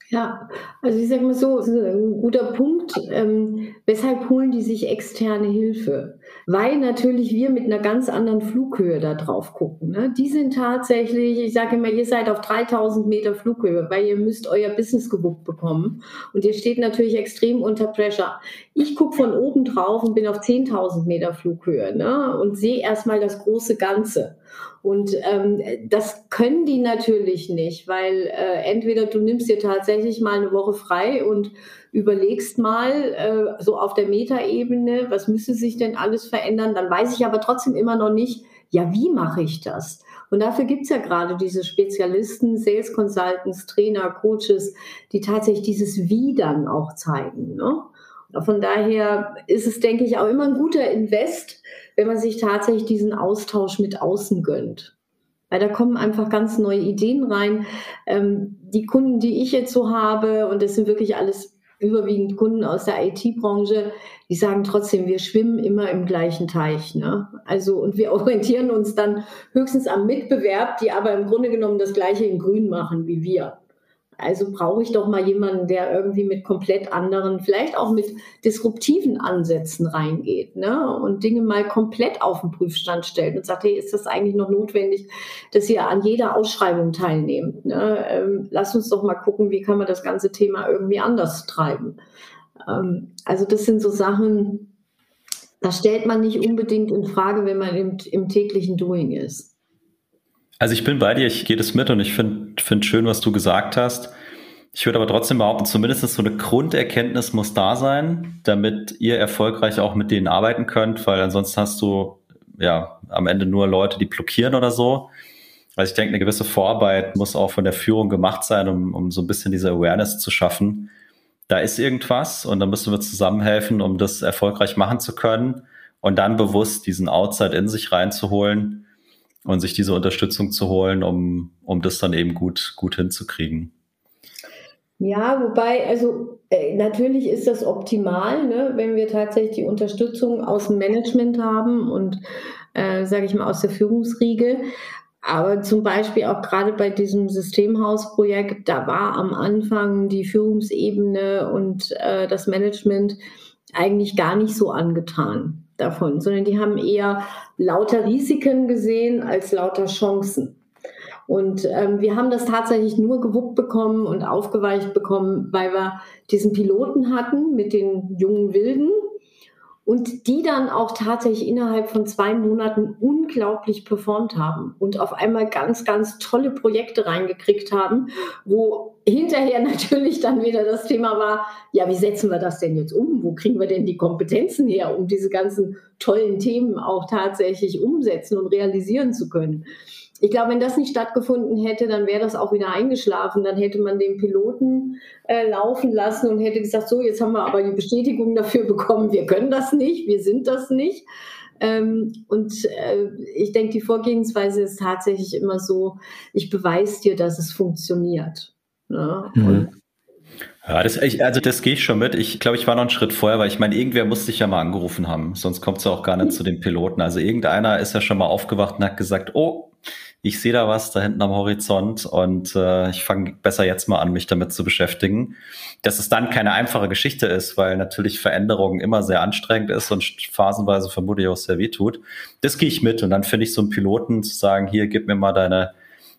Ja, also ich sage mal so, ein guter Punkt. Ähm, weshalb holen die sich externe Hilfe? Weil natürlich wir mit einer ganz anderen Flughöhe da drauf gucken. Ne? Die sind tatsächlich, ich sage immer, ihr seid auf 3000 Meter Flughöhe, weil ihr müsst euer Business gewuppt bekommen. Und ihr steht natürlich extrem unter Pressure. Ich gucke von oben drauf und bin auf 10.000 Meter Flughöhe ne? und sehe erstmal das große Ganze. Und ähm, das können die natürlich nicht, weil äh, entweder du nimmst dir tatsächlich mal eine Woche frei und überlegst mal äh, so auf der Metaebene, was müsste sich denn alles verändern, dann weiß ich aber trotzdem immer noch nicht, ja, wie mache ich das? Und dafür gibt's ja gerade diese Spezialisten, Sales Consultants, Trainer, Coaches, die tatsächlich dieses Wie dann auch zeigen. Ne? Von daher ist es, denke ich, auch immer ein guter Invest, wenn man sich tatsächlich diesen Austausch mit außen gönnt. Weil da kommen einfach ganz neue Ideen rein. Ähm, die Kunden, die ich jetzt so habe, und das sind wirklich alles überwiegend Kunden aus der IT-Branche, die sagen trotzdem, wir schwimmen immer im gleichen Teich. Ne? Also, und wir orientieren uns dann höchstens am Mitbewerb, die aber im Grunde genommen das Gleiche in Grün machen wie wir. Also brauche ich doch mal jemanden, der irgendwie mit komplett anderen, vielleicht auch mit disruptiven Ansätzen reingeht ne? und Dinge mal komplett auf den Prüfstand stellt und sagt, hey, ist das eigentlich noch notwendig, dass ihr an jeder Ausschreibung teilnehmt? Ne? Ähm, lass uns doch mal gucken, wie kann man das ganze Thema irgendwie anders treiben. Ähm, also das sind so Sachen, das stellt man nicht unbedingt in Frage, wenn man im, im täglichen Doing ist. Also ich bin bei dir, ich gehe das mit und ich finde find schön, was du gesagt hast. Ich würde aber trotzdem behaupten, zumindest so eine Grunderkenntnis muss da sein, damit ihr erfolgreich auch mit denen arbeiten könnt, weil ansonsten hast du ja am Ende nur Leute, die blockieren oder so. Also ich denke, eine gewisse Vorarbeit muss auch von der Führung gemacht sein, um, um so ein bisschen diese Awareness zu schaffen. Da ist irgendwas und da müssen wir zusammenhelfen, um das erfolgreich machen zu können und dann bewusst diesen Outside in sich reinzuholen und sich diese Unterstützung zu holen, um, um das dann eben gut, gut hinzukriegen. Ja, wobei, also äh, natürlich ist das optimal, ne, wenn wir tatsächlich die Unterstützung aus dem Management haben und, äh, sage ich mal, aus der Führungsriege. Aber zum Beispiel auch gerade bei diesem Systemhausprojekt, da war am Anfang die Führungsebene und äh, das Management eigentlich gar nicht so angetan davon, sondern die haben eher lauter Risiken gesehen als lauter Chancen. Und ähm, wir haben das tatsächlich nur gewuppt bekommen und aufgeweicht bekommen, weil wir diesen Piloten hatten mit den jungen Wilden und die dann auch tatsächlich innerhalb von zwei Monaten unglaublich performt haben und auf einmal ganz, ganz tolle Projekte reingekriegt haben, wo hinterher natürlich dann wieder das Thema war, ja, wie setzen wir das denn jetzt um? Wo kriegen wir denn die Kompetenzen her, um diese ganzen tollen Themen auch tatsächlich umsetzen und realisieren zu können? Ich glaube, wenn das nicht stattgefunden hätte, dann wäre das auch wieder eingeschlafen. Dann hätte man den Piloten äh, laufen lassen und hätte gesagt, so, jetzt haben wir aber die Bestätigung dafür bekommen, wir können das nicht, wir sind das nicht. Ähm, und äh, ich denke, die Vorgehensweise ist tatsächlich immer so, ich beweise dir, dass es funktioniert. Ne? Mhm. Ja, das, ich, also das gehe ich schon mit. Ich glaube, ich war noch einen Schritt vorher, weil ich meine, irgendwer muss sich ja mal angerufen haben, sonst kommt es ja auch gar nicht zu den Piloten. Also irgendeiner ist ja schon mal aufgewacht und hat gesagt, oh, ich sehe da was da hinten am Horizont und äh, ich fange besser jetzt mal an, mich damit zu beschäftigen. Dass es dann keine einfache Geschichte ist, weil natürlich Veränderung immer sehr anstrengend ist und phasenweise vermutlich auch sehr weh tut. Das gehe ich mit und dann finde ich so einen Piloten zu sagen, hier, gib mir mal deine,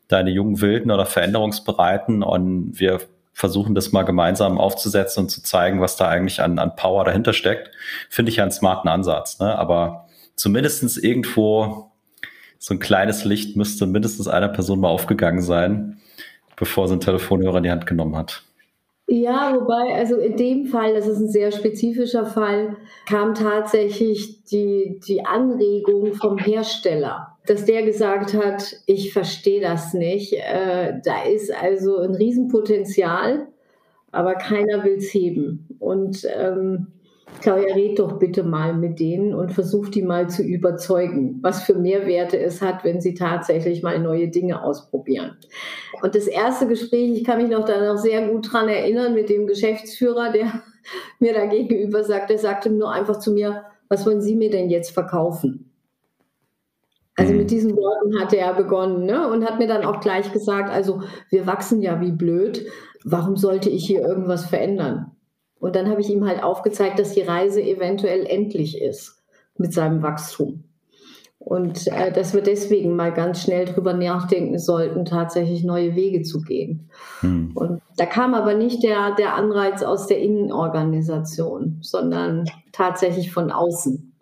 deine jungen Wilden oder Veränderungsbereiten und wir versuchen das mal gemeinsam aufzusetzen und zu zeigen, was da eigentlich an, an Power dahinter steckt, finde ich ja einen smarten Ansatz. Ne? Aber zumindestens irgendwo so ein kleines Licht müsste mindestens einer Person mal aufgegangen sein, bevor sie einen Telefonhörer in die Hand genommen hat. Ja, wobei, also in dem Fall, das ist ein sehr spezifischer Fall, kam tatsächlich die, die Anregung vom Hersteller, dass der gesagt hat, ich verstehe das nicht. Äh, da ist also ein Riesenpotenzial, aber keiner will es heben. Und ähm, Claudia, red doch bitte mal mit denen und versuch die mal zu überzeugen, was für Mehrwerte es hat, wenn sie tatsächlich mal neue Dinge ausprobieren. Und das erste Gespräch, ich kann mich noch da noch sehr gut dran erinnern mit dem Geschäftsführer, der mir da gegenüber sagte, er sagte nur einfach zu mir, was wollen Sie mir denn jetzt verkaufen? Also mit mhm. diesen Worten hatte er begonnen ne? und hat mir dann auch gleich gesagt, also wir wachsen ja wie blöd, warum sollte ich hier irgendwas verändern? Und dann habe ich ihm halt aufgezeigt, dass die Reise eventuell endlich ist mit seinem Wachstum. Und äh, dass wir deswegen mal ganz schnell drüber nachdenken sollten, tatsächlich neue Wege zu gehen. Hm. Und da kam aber nicht der, der Anreiz aus der Innenorganisation, sondern tatsächlich von außen.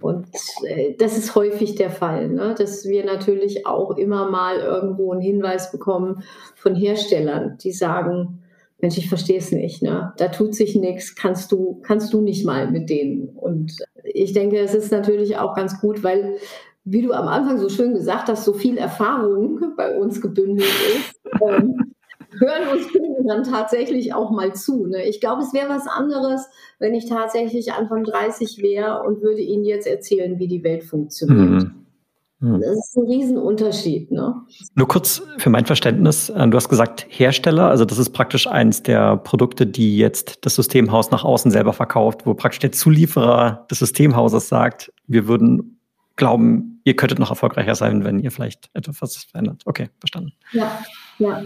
Und äh, das ist häufig der Fall, ne? dass wir natürlich auch immer mal irgendwo einen Hinweis bekommen von Herstellern, die sagen, Mensch, ich verstehe es nicht, ne? da tut sich nichts, kannst du, kannst du nicht mal mit denen. Und ich denke, es ist natürlich auch ganz gut, weil, wie du am Anfang so schön gesagt hast, so viel Erfahrung bei uns gebündelt ist. Ähm, hören uns Kunden dann tatsächlich auch mal zu. Ne? Ich glaube, es wäre was anderes, wenn ich tatsächlich Anfang 30 wäre und würde Ihnen jetzt erzählen, wie die Welt funktioniert. Mhm. Mhm. Das ist ein Riesenunterschied. Ne? Nur kurz für mein Verständnis. Äh, du hast gesagt Hersteller, also das ist praktisch eines der Produkte, die jetzt das Systemhaus nach außen selber verkauft, wo praktisch der Zulieferer des Systemhauses sagt, wir würden glauben, ihr könntet noch erfolgreicher sein, wenn ihr vielleicht etwas verändert. Okay, verstanden. Ja, ja.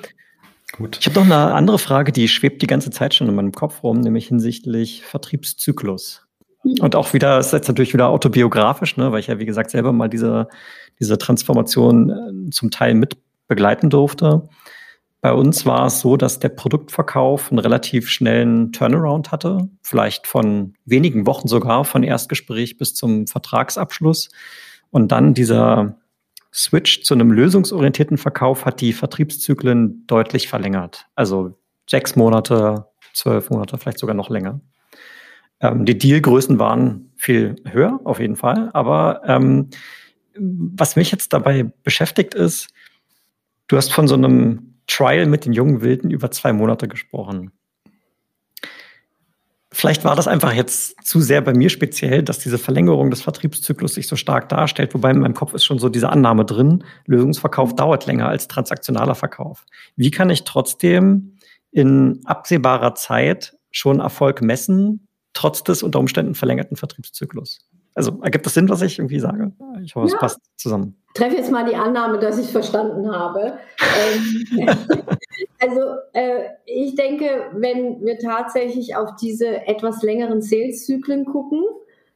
Gut. Ich habe noch eine andere Frage, die schwebt die ganze Zeit schon in meinem Kopf rum, nämlich hinsichtlich Vertriebszyklus. Und auch wieder, ist jetzt natürlich wieder autobiografisch, ne, weil ich ja, wie gesagt, selber mal diese, diese Transformation äh, zum Teil mit begleiten durfte. Bei uns war es so, dass der Produktverkauf einen relativ schnellen Turnaround hatte, vielleicht von wenigen Wochen sogar, von Erstgespräch bis zum Vertragsabschluss. Und dann dieser Switch zu einem lösungsorientierten Verkauf hat die Vertriebszyklen deutlich verlängert. Also sechs Monate, zwölf Monate, vielleicht sogar noch länger. Ähm, die Dealgrößen waren viel höher, auf jeden Fall. Aber ähm, was mich jetzt dabei beschäftigt ist, du hast von so einem Trial mit den jungen Wilden über zwei Monate gesprochen. Vielleicht war das einfach jetzt zu sehr bei mir speziell, dass diese Verlängerung des Vertriebszyklus sich so stark darstellt, wobei in meinem Kopf ist schon so diese Annahme drin, Lösungsverkauf dauert länger als transaktionaler Verkauf. Wie kann ich trotzdem in absehbarer Zeit schon Erfolg messen, trotz des unter Umständen verlängerten Vertriebszyklus? Also ergibt das Sinn, was ich irgendwie sage? Ich hoffe, ja. es passt zusammen. Treffe jetzt mal die Annahme, dass ich verstanden habe. Ähm, also äh, ich denke, wenn wir tatsächlich auf diese etwas längeren Sales-Zyklen gucken,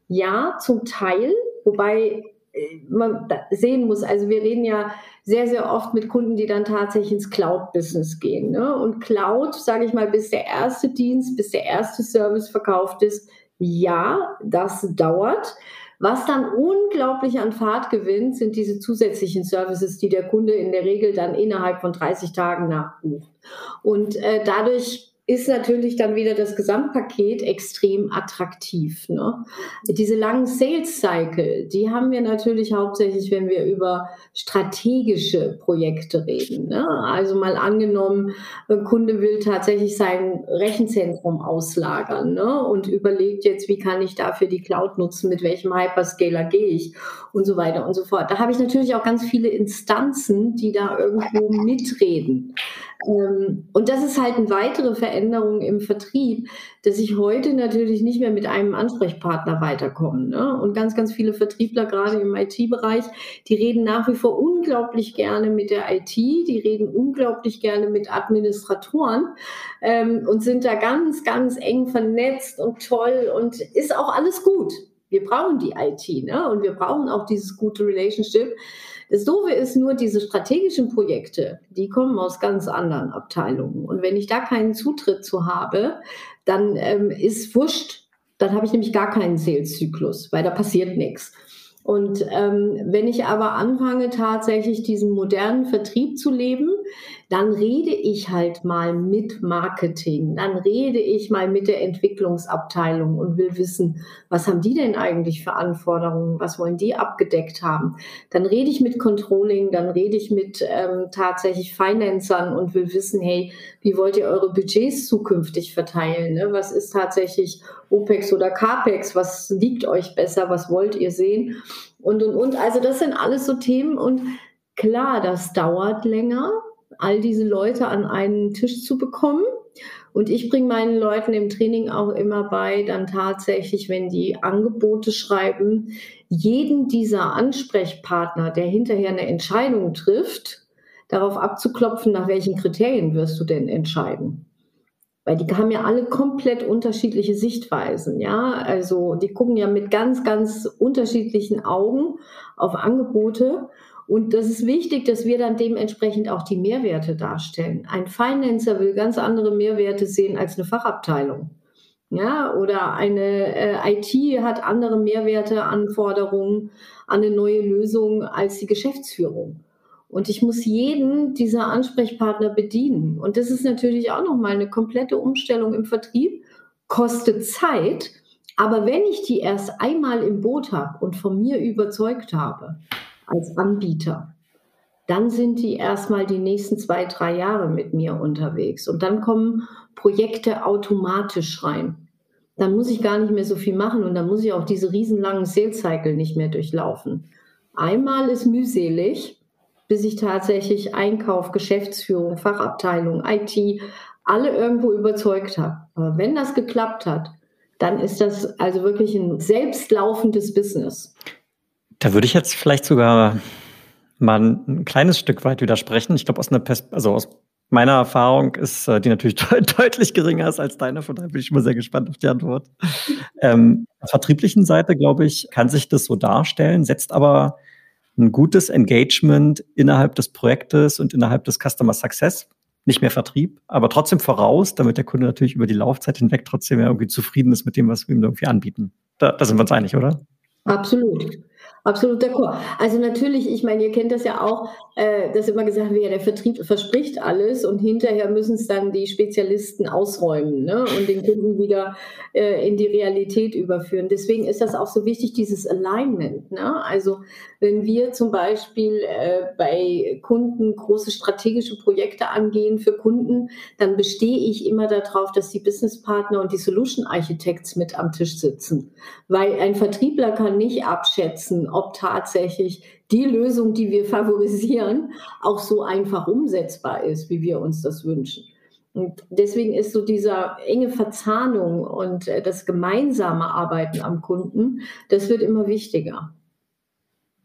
ja, zum Teil, wobei äh, man sehen muss, also wir reden ja sehr, sehr oft mit Kunden, die dann tatsächlich ins Cloud-Business gehen. Ne? Und Cloud, sage ich mal, bis der erste Dienst, bis der erste Service verkauft ist, ja, das dauert. Was dann unglaublich an Fahrt gewinnt, sind diese zusätzlichen Services, die der Kunde in der Regel dann innerhalb von 30 Tagen nachbucht. Und äh, dadurch ist natürlich dann wieder das Gesamtpaket extrem attraktiv. Ne? Diese langen Sales Cycle, die haben wir natürlich hauptsächlich, wenn wir über strategische Projekte reden. Ne? Also mal angenommen, ein Kunde will tatsächlich sein Rechenzentrum auslagern ne? und überlegt jetzt, wie kann ich dafür die Cloud nutzen, mit welchem Hyperscaler gehe ich und so weiter und so fort. Da habe ich natürlich auch ganz viele Instanzen, die da irgendwo mitreden. Ähm, und das ist halt eine weitere Veränderung im Vertrieb, dass ich heute natürlich nicht mehr mit einem Ansprechpartner weiterkomme. Ne? Und ganz, ganz viele Vertriebler, gerade im IT-Bereich, die reden nach wie vor unglaublich gerne mit der IT, die reden unglaublich gerne mit Administratoren ähm, und sind da ganz, ganz eng vernetzt und toll und ist auch alles gut. Wir brauchen die IT ne? und wir brauchen auch dieses gute Relationship. Das Doofe ist nur, diese strategischen Projekte, die kommen aus ganz anderen Abteilungen. Und wenn ich da keinen Zutritt zu habe, dann ähm, ist wurscht. Dann habe ich nämlich gar keinen Sales-Zyklus, weil da passiert nichts. Und ähm, wenn ich aber anfange, tatsächlich diesen modernen Vertrieb zu leben, dann rede ich halt mal mit Marketing, dann rede ich mal mit der Entwicklungsabteilung und will wissen, was haben die denn eigentlich für Anforderungen, was wollen die abgedeckt haben. Dann rede ich mit Controlling, dann rede ich mit ähm, tatsächlich Financern und will wissen, hey, wie wollt ihr eure Budgets zukünftig verteilen? Ne? Was ist tatsächlich OPEX oder CAPEX? Was liegt euch besser? Was wollt ihr sehen? Und, und, und. Also das sind alles so Themen und klar, das dauert länger all diese Leute an einen Tisch zu bekommen. Und ich bringe meinen Leuten im Training auch immer bei, dann tatsächlich, wenn die Angebote schreiben, jeden dieser Ansprechpartner, der hinterher eine Entscheidung trifft, darauf abzuklopfen, nach welchen Kriterien wirst du denn entscheiden. Weil die haben ja alle komplett unterschiedliche Sichtweisen, ja. Also die gucken ja mit ganz, ganz unterschiedlichen Augen auf Angebote. Und das ist wichtig, dass wir dann dementsprechend auch die Mehrwerte darstellen. Ein Financer will ganz andere Mehrwerte sehen als eine Fachabteilung. Ja, oder eine äh, IT hat andere Mehrwerte, Anforderungen an eine neue Lösung als die Geschäftsführung. Und ich muss jeden dieser Ansprechpartner bedienen. Und das ist natürlich auch nochmal eine komplette Umstellung im Vertrieb, kostet Zeit. Aber wenn ich die erst einmal im Boot habe und von mir überzeugt habe als Anbieter, dann sind die erstmal die nächsten zwei, drei Jahre mit mir unterwegs. Und dann kommen Projekte automatisch rein. Dann muss ich gar nicht mehr so viel machen und dann muss ich auch diese riesenlangen Sales Cycle nicht mehr durchlaufen. Einmal ist mühselig, bis ich tatsächlich Einkauf, Geschäftsführung, Fachabteilung, IT, alle irgendwo überzeugt habe. Aber wenn das geklappt hat, dann ist das also wirklich ein selbstlaufendes Business. Da würde ich jetzt vielleicht sogar mal ein kleines Stück weit widersprechen. Ich glaube, aus einer Pers also aus meiner Erfahrung ist äh, die natürlich deutlich geringer ist als deine, von daher bin ich immer sehr gespannt auf die Antwort. Ähm, auf vertrieblichen Seite, glaube ich, kann sich das so darstellen, setzt aber ein gutes Engagement innerhalb des Projektes und innerhalb des Customer Success, nicht mehr Vertrieb, aber trotzdem voraus, damit der Kunde natürlich über die Laufzeit hinweg trotzdem irgendwie zufrieden ist mit dem, was wir ihm irgendwie anbieten. Da, da sind wir uns einig, oder? Absolut. Absolut d'accord. Also natürlich, ich meine, ihr kennt das ja auch, äh, dass immer gesagt wird, ja, der Vertrieb verspricht alles und hinterher müssen es dann die Spezialisten ausräumen ne? und den Kunden wieder äh, in die Realität überführen. Deswegen ist das auch so wichtig, dieses Alignment. Ne? Also wenn wir zum Beispiel äh, bei Kunden große strategische Projekte angehen für Kunden, dann bestehe ich immer darauf, dass die Businesspartner und die Solution Architects mit am Tisch sitzen. Weil ein Vertriebler kann nicht abschätzen, ob tatsächlich die Lösung, die wir favorisieren, auch so einfach umsetzbar ist, wie wir uns das wünschen. Und deswegen ist so diese enge Verzahnung und äh, das gemeinsame Arbeiten am Kunden, das wird immer wichtiger.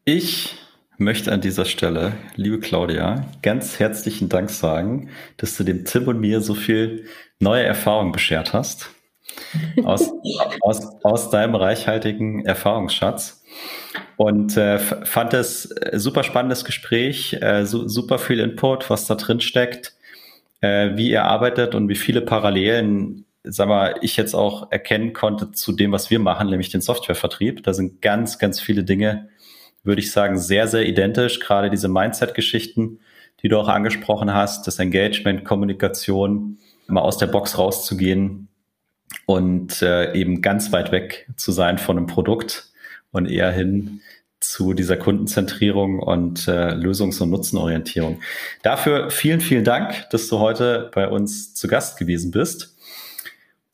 Ich möchte an dieser Stelle, liebe Claudia, ganz herzlichen Dank sagen, dass du dem Tim und mir so viel neue Erfahrung beschert hast. Aus, aus, aus deinem reichhaltigen Erfahrungsschatz. Und äh, fand es äh, super spannendes Gespräch, äh, su super viel Input, was da drin steckt, äh, wie ihr arbeitet und wie viele Parallelen, sag mal, ich jetzt auch erkennen konnte zu dem, was wir machen, nämlich den Softwarevertrieb. Da sind ganz, ganz viele Dinge, würde ich sagen, sehr, sehr identisch. Gerade diese Mindset-Geschichten, die du auch angesprochen hast, das Engagement, Kommunikation, mal aus der Box rauszugehen und äh, eben ganz weit weg zu sein von einem Produkt und eher hin zu dieser Kundenzentrierung und äh, Lösungs- und Nutzenorientierung. Dafür vielen, vielen Dank, dass du heute bei uns zu Gast gewesen bist.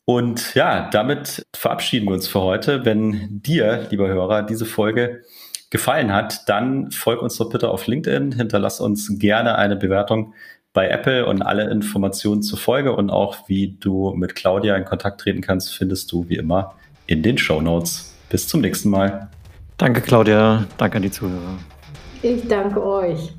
Und ja, damit verabschieden wir uns für heute. Wenn dir, lieber Hörer, diese Folge gefallen hat, dann folg uns doch bitte auf LinkedIn, hinterlass uns gerne eine Bewertung bei Apple und alle Informationen zur Folge und auch wie du mit Claudia in Kontakt treten kannst, findest du wie immer in den Show Notes. Bis zum nächsten Mal. Danke, Claudia. Danke an die Zuhörer. Ich danke euch.